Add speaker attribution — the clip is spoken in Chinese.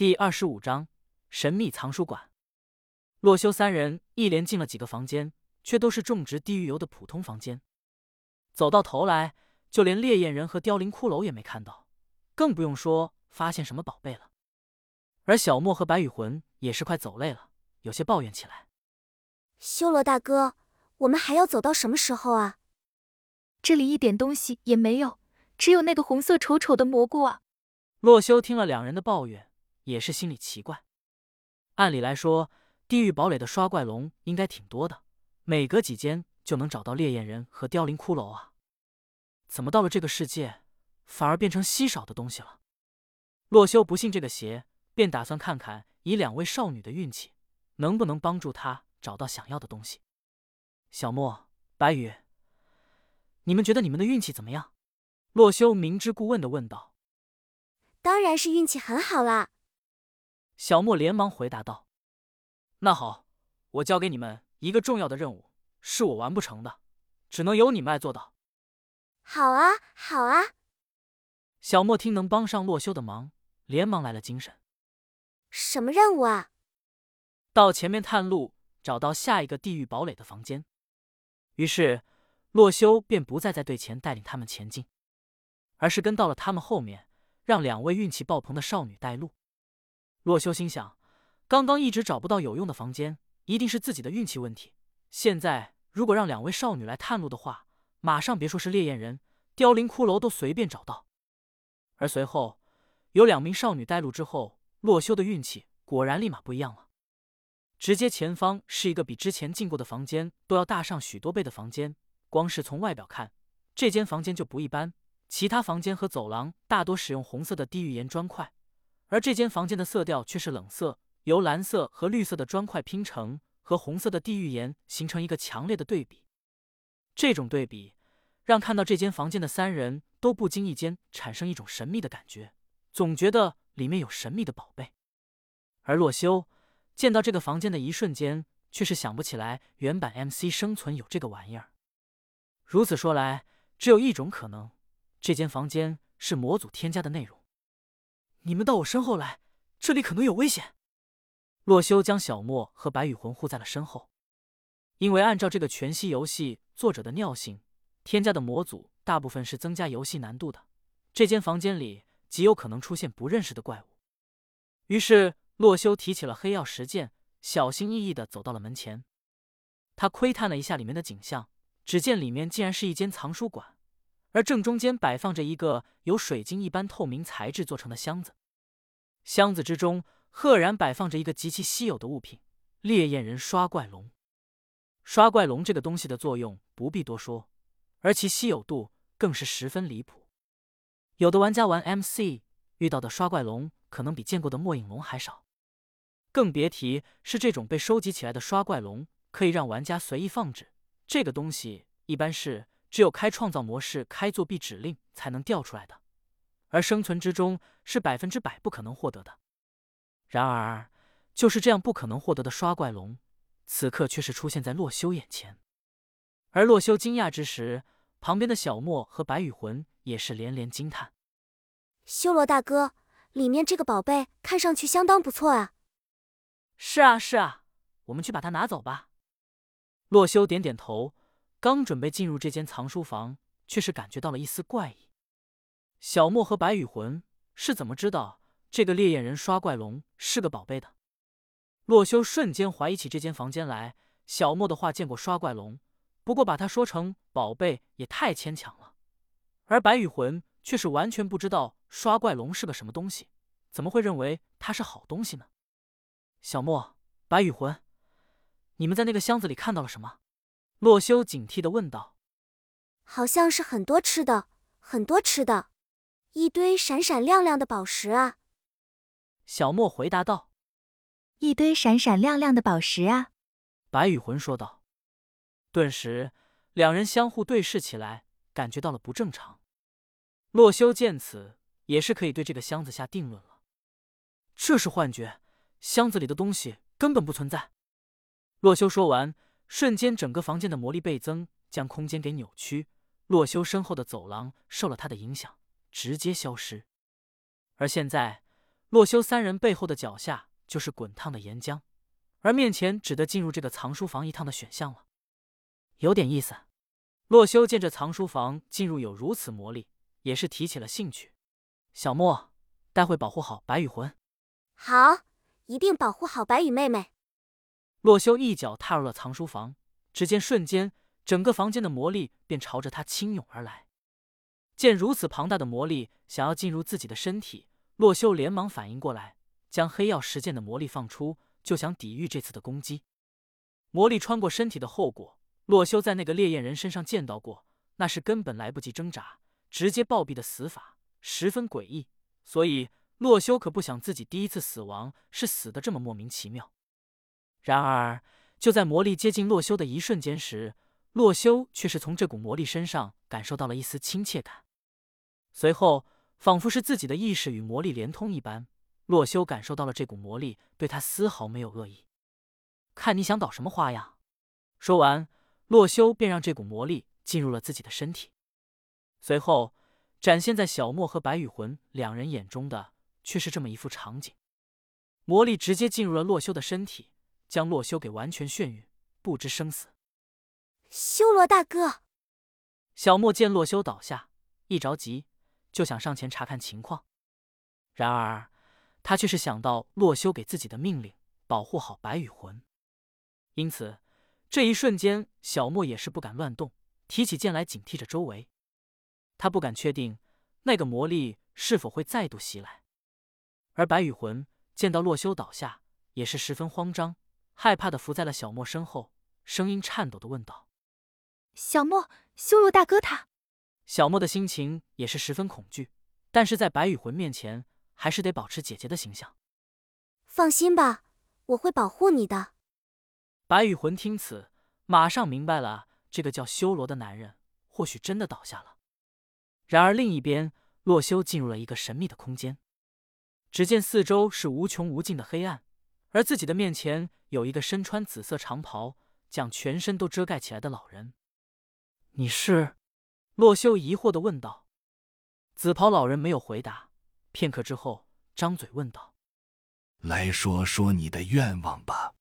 Speaker 1: 第二十五章神秘藏书馆。洛修三人一连进了几个房间，却都是种植地狱油的普通房间。走到头来，就连烈焰人和凋零骷髅也没看到，更不用说发现什么宝贝了。而小莫和白羽魂也是快走累了，有些抱怨起来：“
Speaker 2: 修罗大哥，我们还要走到什么时候啊？
Speaker 3: 这里一点东西也没有，只有那个红色丑丑的蘑菇啊！”
Speaker 1: 洛修听了两人的抱怨，也是心里奇怪。按理来说，地狱堡垒的刷怪龙应该挺多的，每隔几间就能找到烈焰人和凋零骷髅啊。怎么到了这个世界，反而变成稀少的东西了？洛修不信这个邪。便打算看看以两位少女的运气，能不能帮助他找到想要的东西。小莫、白羽，你们觉得你们的运气怎么样？洛修明知故问的问道。
Speaker 2: 当然是运气很好啦！
Speaker 1: 小莫连忙回答道。那好，我交给你们一个重要的任务，是我完不成的，只能由你们来做到。
Speaker 2: 好啊，好啊！
Speaker 1: 小莫听能帮上洛修的忙，连忙来了精神。
Speaker 2: 什么任务啊？
Speaker 1: 到前面探路，找到下一个地狱堡垒的房间。于是，洛修便不再在队前带领他们前进，而是跟到了他们后面，让两位运气爆棚的少女带路。洛修心想，刚刚一直找不到有用的房间，一定是自己的运气问题。现在如果让两位少女来探路的话，马上别说是烈焰人、凋零骷髅都随便找到。而随后有两名少女带路之后。洛修的运气果然立马不一样了，直接前方是一个比之前进过的房间都要大上许多倍的房间。光是从外表看，这间房间就不一般。其他房间和走廊大多使用红色的地狱岩砖块，而这间房间的色调却是冷色，由蓝色和绿色的砖块拼成，和红色的地狱岩形成一个强烈的对比。这种对比让看到这间房间的三人都不经意间产生一种神秘的感觉，总觉得。里面有神秘的宝贝，而洛修见到这个房间的一瞬间，却是想不起来原版 MC 生存有这个玩意儿。如此说来，只有一种可能，这间房间是模组添加的内容。你们到我身后来，这里可能有危险。洛修将小莫和白羽魂护在了身后，因为按照这个全息游戏作者的尿性，添加的模组大部分是增加游戏难度的。这间房间里。极有可能出现不认识的怪物，于是洛修提起了黑曜石剑，小心翼翼的走到了门前。他窥探了一下里面的景象，只见里面竟然是一间藏书馆，而正中间摆放着一个由水晶一般透明材质做成的箱子，箱子之中赫然摆放着一个极其稀有的物品——烈焰人刷怪龙。刷怪龙这个东西的作用不必多说，而其稀有度更是十分离谱。有的玩家玩 MC 遇到的刷怪龙，可能比见过的末影龙还少，更别提是这种被收集起来的刷怪龙，可以让玩家随意放置。这个东西一般是只有开创造模式、开作弊指令才能调出来的，而生存之中是百分之百不可能获得的。然而，就是这样不可能获得的刷怪龙，此刻却是出现在洛修眼前。而洛修惊讶之时，旁边的小莫和白羽魂。也是连连惊叹：“
Speaker 2: 修罗大哥，里面这个宝贝看上去相当不错啊！”“
Speaker 1: 是啊，是啊，我们去把它拿走吧。”洛修点点头，刚准备进入这间藏书房，却是感觉到了一丝怪异。小莫和白羽魂是怎么知道这个烈焰人刷怪龙是个宝贝的？洛修瞬间怀疑起这间房间来。小莫的话见过刷怪龙，不过把他说成宝贝也太牵强了。而白羽魂却是完全不知道刷怪龙是个什么东西，怎么会认为它是好东西呢？小莫、白羽魂，你们在那个箱子里看到了什么？洛修警惕的问道。
Speaker 2: 好像是很多吃的，很多吃的，一堆闪闪亮亮的宝石啊！
Speaker 1: 小莫回答道。
Speaker 3: 一堆闪闪亮亮的宝石啊！
Speaker 1: 白羽魂说道。顿时，两人相互对视起来，感觉到了不正常。洛修见此，也是可以对这个箱子下定论了。这是幻觉，箱子里的东西根本不存在。洛修说完，瞬间整个房间的魔力倍增，将空间给扭曲。洛修身后的走廊受了他的影响，直接消失。而现在，洛修三人背后的脚下就是滚烫的岩浆，而面前只得进入这个藏书房一趟的选项了。有点意思。洛修见这藏书房进入有如此魔力，也是提起了兴趣。小莫，待会保护好白羽魂。
Speaker 2: 好，一定保护好白羽妹妹。
Speaker 1: 洛修一脚踏入了藏书房，只见瞬间，整个房间的魔力便朝着他倾涌而来。见如此庞大的魔力想要进入自己的身体，洛修连忙反应过来，将黑曜石剑的魔力放出，就想抵御这次的攻击。魔力穿过身体的后果，洛修在那个烈焰人身上见到过，那是根本来不及挣扎，直接暴毙的死法，十分诡异。所以洛修可不想自己第一次死亡是死的这么莫名其妙。然而就在魔力接近洛修的一瞬间时，洛修却是从这股魔力身上感受到了一丝亲切感。随后，仿佛是自己的意识与魔力连通一般，洛修感受到了这股魔力对他丝毫没有恶意。看你想捣什么花样！说完，洛修便让这股魔力进入了自己的身体。随后，展现在小莫和白羽魂两人眼中的却是这么一幅场景：魔力直接进入了洛修的身体，将洛修给完全眩晕，不知生死。
Speaker 2: 修罗大哥，
Speaker 1: 小莫见洛修倒下，一着急。就想上前查看情况，然而他却是想到洛修给自己的命令，保护好白羽魂。因此这一瞬间，小莫也是不敢乱动，提起剑来警惕着周围。他不敢确定那个魔力是否会再度袭来。而白羽魂见到洛修倒下，也是十分慌张，害怕的伏在了小莫身后，声音颤抖的问道：“
Speaker 3: 小莫，修罗大哥他……”
Speaker 1: 小莫的心情也是十分恐惧，但是在白羽魂面前，还是得保持姐姐的形象。
Speaker 2: 放心吧，我会保护你的。
Speaker 1: 白羽魂听此，马上明白了，这个叫修罗的男人或许真的倒下了。然而另一边，洛修进入了一个神秘的空间，只见四周是无穷无尽的黑暗，而自己的面前有一个身穿紫色长袍、将全身都遮盖起来的老人。你是？洛修疑惑的问道：“紫袍老人没有回答。片刻之后，张嘴问道：‘
Speaker 4: 来说说你的愿望吧。’